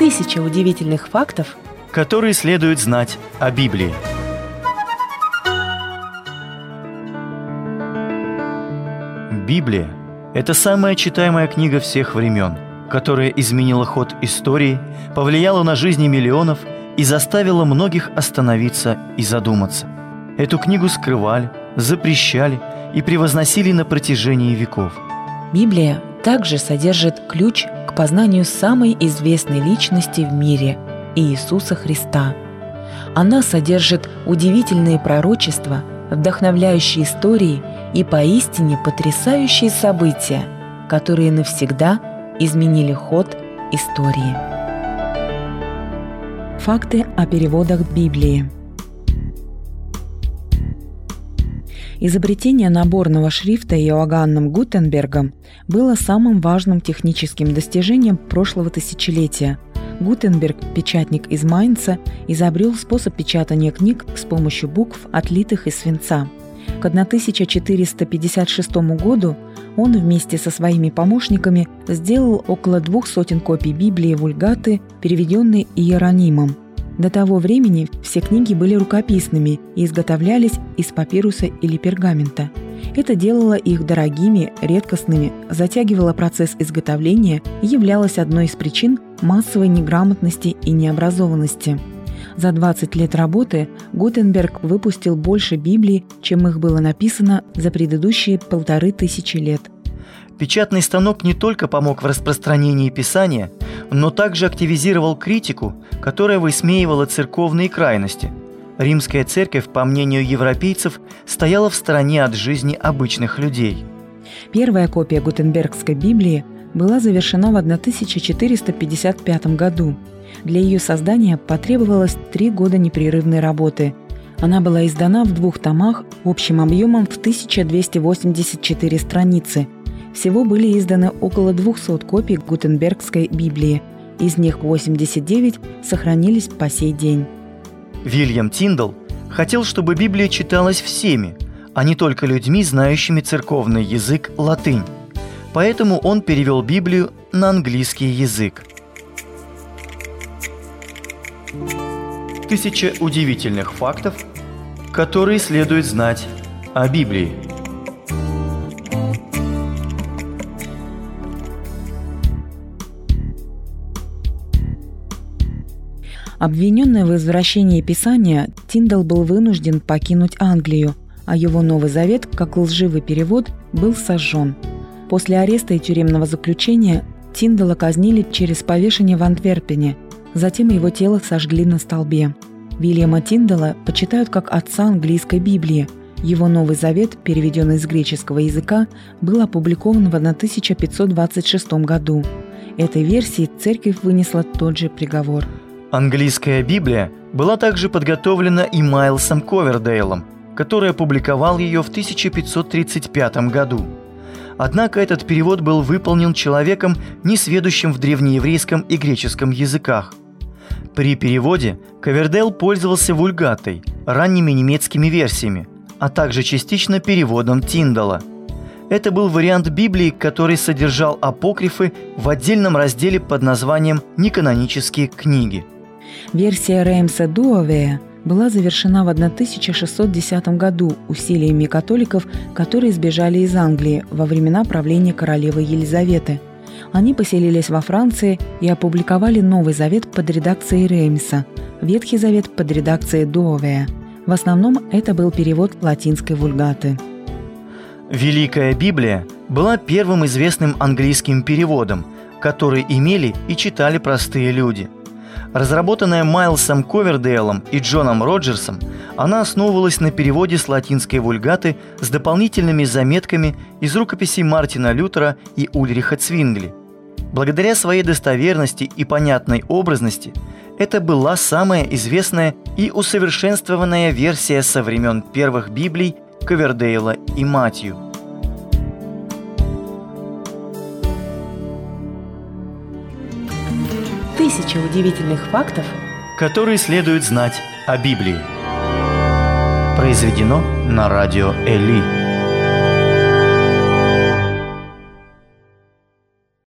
Тысяча удивительных фактов, которые следует знать о Библии. Библия – это самая читаемая книга всех времен, которая изменила ход истории, повлияла на жизни миллионов и заставила многих остановиться и задуматься. Эту книгу скрывали, запрещали и превозносили на протяжении веков. Библия также содержит ключ познанию самой известной личности в мире – Иисуса Христа. Она содержит удивительные пророчества, вдохновляющие истории и поистине потрясающие события, которые навсегда изменили ход истории. Факты о переводах Библии – Изобретение наборного шрифта Иоганном Гутенбергом было самым важным техническим достижением прошлого тысячелетия. Гутенберг, печатник из Майнца, изобрел способ печатания книг с помощью букв, отлитых из свинца. К 1456 году он вместе со своими помощниками сделал около двух сотен копий Библии Вульгаты, переведенной Иеронимом – до того времени все книги были рукописными и изготовлялись из папируса или пергамента. Это делало их дорогими, редкостными, затягивало процесс изготовления и являлось одной из причин массовой неграмотности и необразованности. За 20 лет работы Гутенберг выпустил больше Библий, чем их было написано за предыдущие полторы тысячи лет – Печатный станок не только помог в распространении Писания, но также активизировал критику, которая высмеивала церковные крайности. Римская церковь, по мнению европейцев, стояла в стороне от жизни обычных людей. Первая копия Гутенбергской Библии была завершена в 1455 году. Для ее создания потребовалось три года непрерывной работы. Она была издана в двух томах общим объемом в 1284 страницы – всего были изданы около 200 копий Гутенбергской Библии. Из них 89 сохранились по сей день. Вильям Тиндал хотел, чтобы Библия читалась всеми, а не только людьми, знающими церковный язык латынь. Поэтому он перевел Библию на английский язык. Тысяча удивительных фактов, которые следует знать о Библии – Обвиненный в извращении Писания, Тиндал был вынужден покинуть Англию, а его Новый Завет, как лживый перевод, был сожжен. После ареста и тюремного заключения Тиндала казнили через повешение в Антверпене, затем его тело сожгли на столбе. Вильяма Тиндала почитают как отца английской Библии. Его Новый Завет, переведенный с греческого языка, был опубликован в 1526 году. Этой версии церковь вынесла тот же приговор – Английская Библия была также подготовлена и Майлсом Ковердейлом, который опубликовал ее в 1535 году. Однако этот перевод был выполнен человеком, не сведущим в древнееврейском и греческом языках. При переводе Ковердейл пользовался вульгатой, ранними немецкими версиями, а также частично переводом Тиндала – это был вариант Библии, который содержал апокрифы в отдельном разделе под названием «Неканонические книги». Версия Реймса Дуавея была завершена в 1610 году усилиями католиков, которые сбежали из Англии во времена правления королевы Елизаветы. Они поселились во Франции и опубликовали Новый Завет под редакцией Реймса, Ветхий Завет под редакцией Дуавея. В основном это был перевод латинской вульгаты. Великая Библия была первым известным английским переводом, который имели и читали простые люди – Разработанная Майлсом Ковердейлом и Джоном Роджерсом, она основывалась на переводе с латинской вульгаты с дополнительными заметками из рукописей Мартина Лютера и Ульриха Цвингли. Благодаря своей достоверности и понятной образности, это была самая известная и усовершенствованная версия со времен первых Библий Ковердейла и Матью – Тысяча удивительных фактов, которые следует знать о Библии. Произведено на радио Эли.